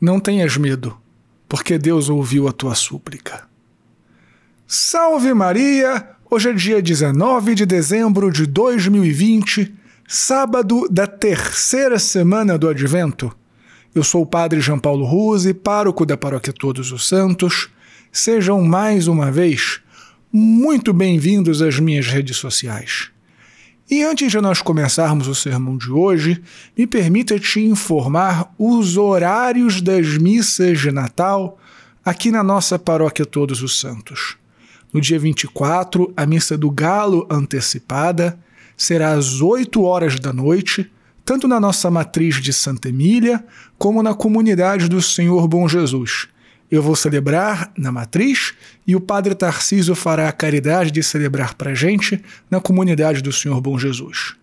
Não tenhas medo, porque Deus ouviu a tua súplica. Salve Maria! Hoje é dia 19 de dezembro de 2020, sábado da terceira semana do Advento. Eu sou o Padre João Paulo Ruse, pároco da Paróquia Todos os Santos. Sejam mais uma vez muito bem-vindos às minhas redes sociais. E antes de nós começarmos o sermão de hoje, me permita te informar os horários das missas de Natal aqui na nossa paróquia Todos os Santos. No dia 24, a missa do Galo antecipada será às 8 horas da noite, tanto na nossa matriz de Santa Emília, como na comunidade do Senhor Bom Jesus eu vou celebrar na matriz e o Padre Tarcísio fará a caridade de celebrar para gente na comunidade do Senhor Bom Jesus.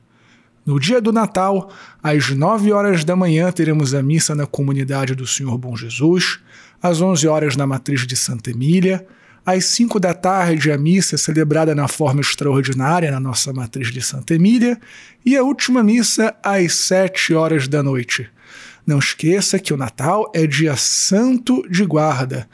No dia do Natal, às 9 horas da manhã, teremos a missa na comunidade do Senhor Bom Jesus, às 11 horas na matriz de Santa Emília, às 5 da tarde a missa celebrada na forma extraordinária na nossa matriz de Santa Emília. E a última missa às 7 horas da noite não esqueça que o Natal é dia santo de guarda.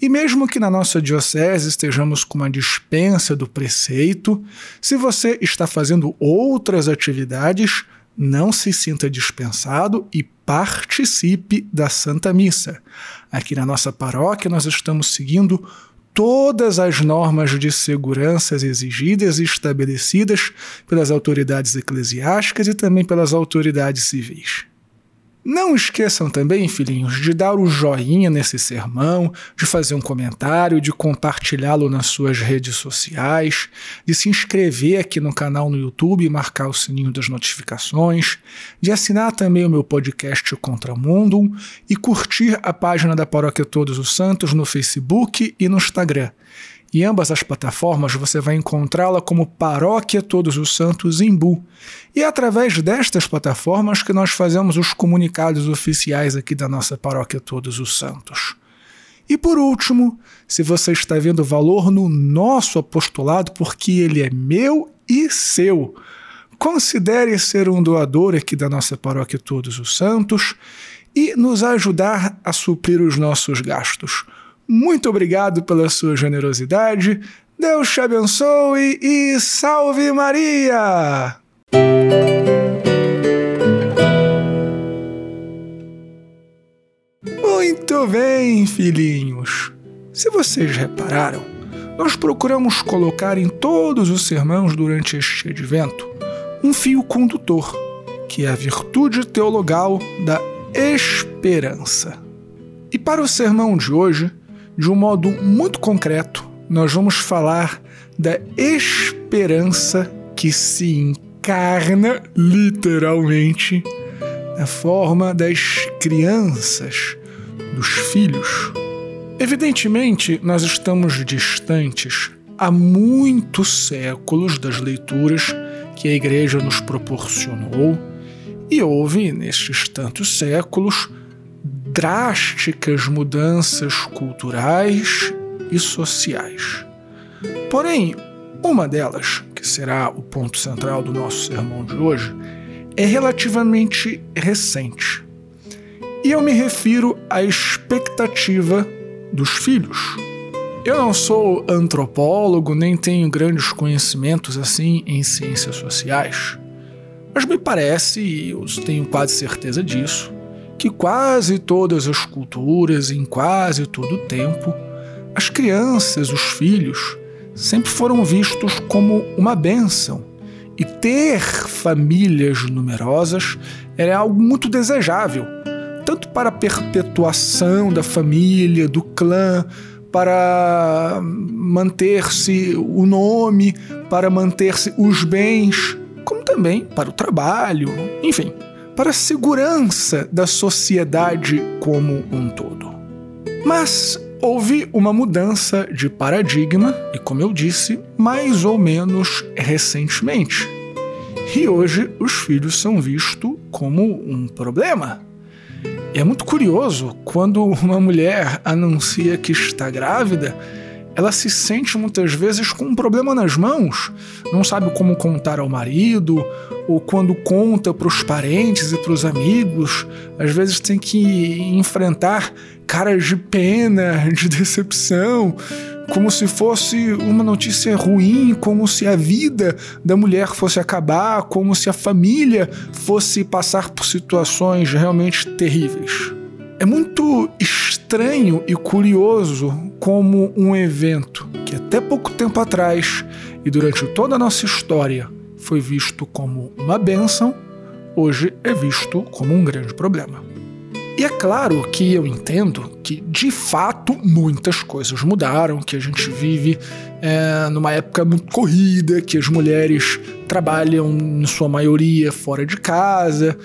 E mesmo que na nossa diocese estejamos com uma dispensa do preceito, se você está fazendo outras atividades, não se sinta dispensado e participe da Santa Missa. Aqui na nossa paróquia nós estamos seguindo todas as normas de segurança exigidas e estabelecidas pelas autoridades eclesiásticas e também pelas autoridades civis. Não esqueçam também, filhinhos, de dar o joinha nesse sermão, de fazer um comentário, de compartilhá-lo nas suas redes sociais, de se inscrever aqui no canal no YouTube e marcar o sininho das notificações, de assinar também o meu podcast Contra Mundo e curtir a página da Paróquia Todos os Santos no Facebook e no Instagram. Em ambas as plataformas você vai encontrá-la como Paróquia Todos os Santos Imbu. E é através destas plataformas que nós fazemos os comunicados oficiais aqui da nossa Paróquia Todos os Santos. E por último, se você está vendo valor no nosso apostolado, porque ele é meu e seu, considere ser um doador aqui da nossa Paróquia Todos os Santos e nos ajudar a suprir os nossos gastos. Muito obrigado pela sua generosidade. Deus te abençoe e salve Maria! Muito bem, filhinhos. Se vocês repararam, nós procuramos colocar em todos os sermãos durante este advento um fio condutor, que é a virtude teologal da esperança. E para o sermão de hoje, de um modo muito concreto, nós vamos falar da esperança que se encarna literalmente na forma das crianças, dos filhos. Evidentemente, nós estamos distantes há muitos séculos das leituras que a Igreja nos proporcionou, e houve, nestes tantos séculos, drásticas mudanças culturais e sociais. Porém, uma delas, que será o ponto central do nosso sermão de hoje, é relativamente recente. E eu me refiro à expectativa dos filhos. Eu não sou antropólogo nem tenho grandes conhecimentos assim em ciências sociais, mas me parece, e eu tenho quase certeza disso, que quase todas as culturas, em quase todo o tempo, as crianças, os filhos, sempre foram vistos como uma bênção. E ter famílias numerosas era algo muito desejável, tanto para a perpetuação da família, do clã, para manter-se o nome, para manter-se os bens, como também para o trabalho, enfim para a segurança da sociedade como um todo. Mas houve uma mudança de paradigma, e como eu disse, mais ou menos recentemente. E hoje os filhos são vistos como um problema. E é muito curioso quando uma mulher anuncia que está grávida, ela se sente muitas vezes com um problema nas mãos, não sabe como contar ao marido, ou quando conta para os parentes e para os amigos, às vezes tem que enfrentar caras de pena, de decepção, como se fosse uma notícia ruim, como se a vida da mulher fosse acabar, como se a família fosse passar por situações realmente terríveis. É muito estranho e curioso como um evento que até pouco tempo atrás e durante toda a nossa história foi visto como uma bênção, hoje é visto como um grande problema. E é claro que eu entendo que, de fato, muitas coisas mudaram, que a gente vive é, numa época muito corrida, que as mulheres trabalham, em sua maioria, fora de casa,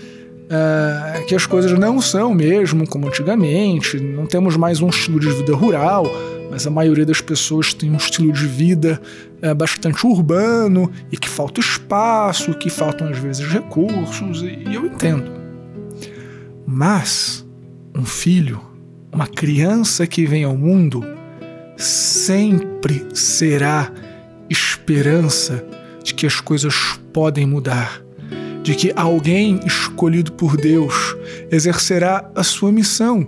uh, que as coisas não são mesmo como antigamente, não temos mais um estilo de vida rural, mas a maioria das pessoas tem um estilo de vida uh, bastante urbano e que falta espaço, que faltam às vezes recursos, e, e eu entendo. Mas um filho, uma criança que vem ao mundo, sempre será esperança de que as coisas podem mudar de que alguém escolhido por Deus exercerá a sua missão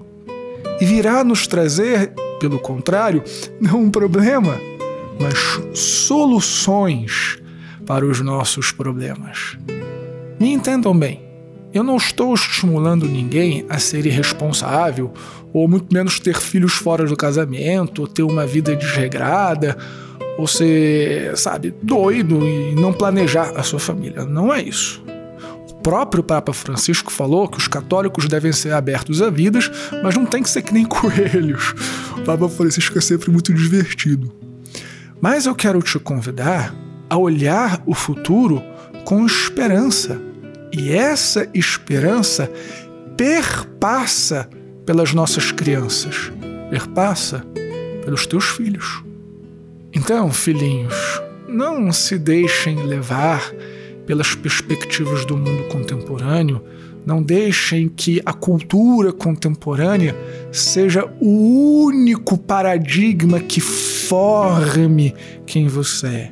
e virá nos trazer, pelo contrário, não um problema, mas soluções para os nossos problemas. Me entendam bem, eu não estou estimulando ninguém a ser irresponsável, ou muito menos ter filhos fora do casamento, ou ter uma vida desregrada, ou ser, sabe, doido e não planejar a sua família. Não é isso próprio Papa Francisco falou que os católicos devem ser abertos a vidas, mas não tem que ser que nem coelhos. O Papa Francisco é sempre muito divertido. Mas eu quero te convidar a olhar o futuro com esperança. E essa esperança perpassa pelas nossas crianças, perpassa pelos teus filhos. Então, filhinhos, não se deixem levar pelas perspectivas do mundo contemporâneo, não deixem que a cultura contemporânea seja o único paradigma que forme quem você é.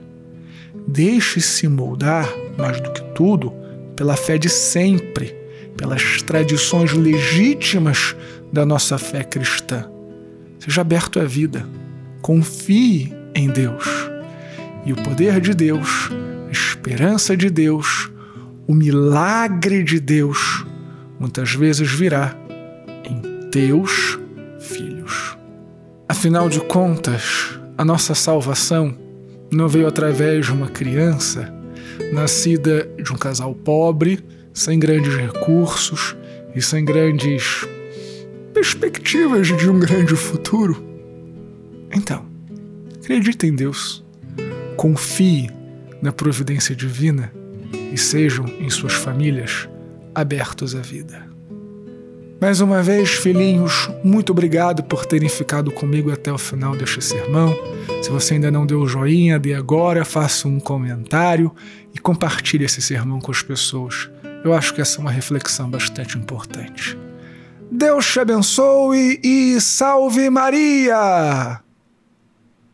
Deixe-se moldar, mais do que tudo, pela fé de sempre, pelas tradições legítimas da nossa fé cristã. Seja aberto à vida. Confie em Deus. E o poder de Deus esperança de Deus, o milagre de Deus, muitas vezes virá em teus filhos. Afinal de contas, a nossa salvação não veio através de uma criança nascida de um casal pobre, sem grandes recursos e sem grandes perspectivas de um grande futuro. Então, acredite em Deus, confie na providência divina e sejam em suas famílias abertos à vida. Mais uma vez, filhinhos, muito obrigado por terem ficado comigo até o final deste sermão. Se você ainda não deu o joinha, dê agora, faça um comentário e compartilhe esse sermão com as pessoas. Eu acho que essa é uma reflexão bastante importante. Deus te abençoe e salve Maria!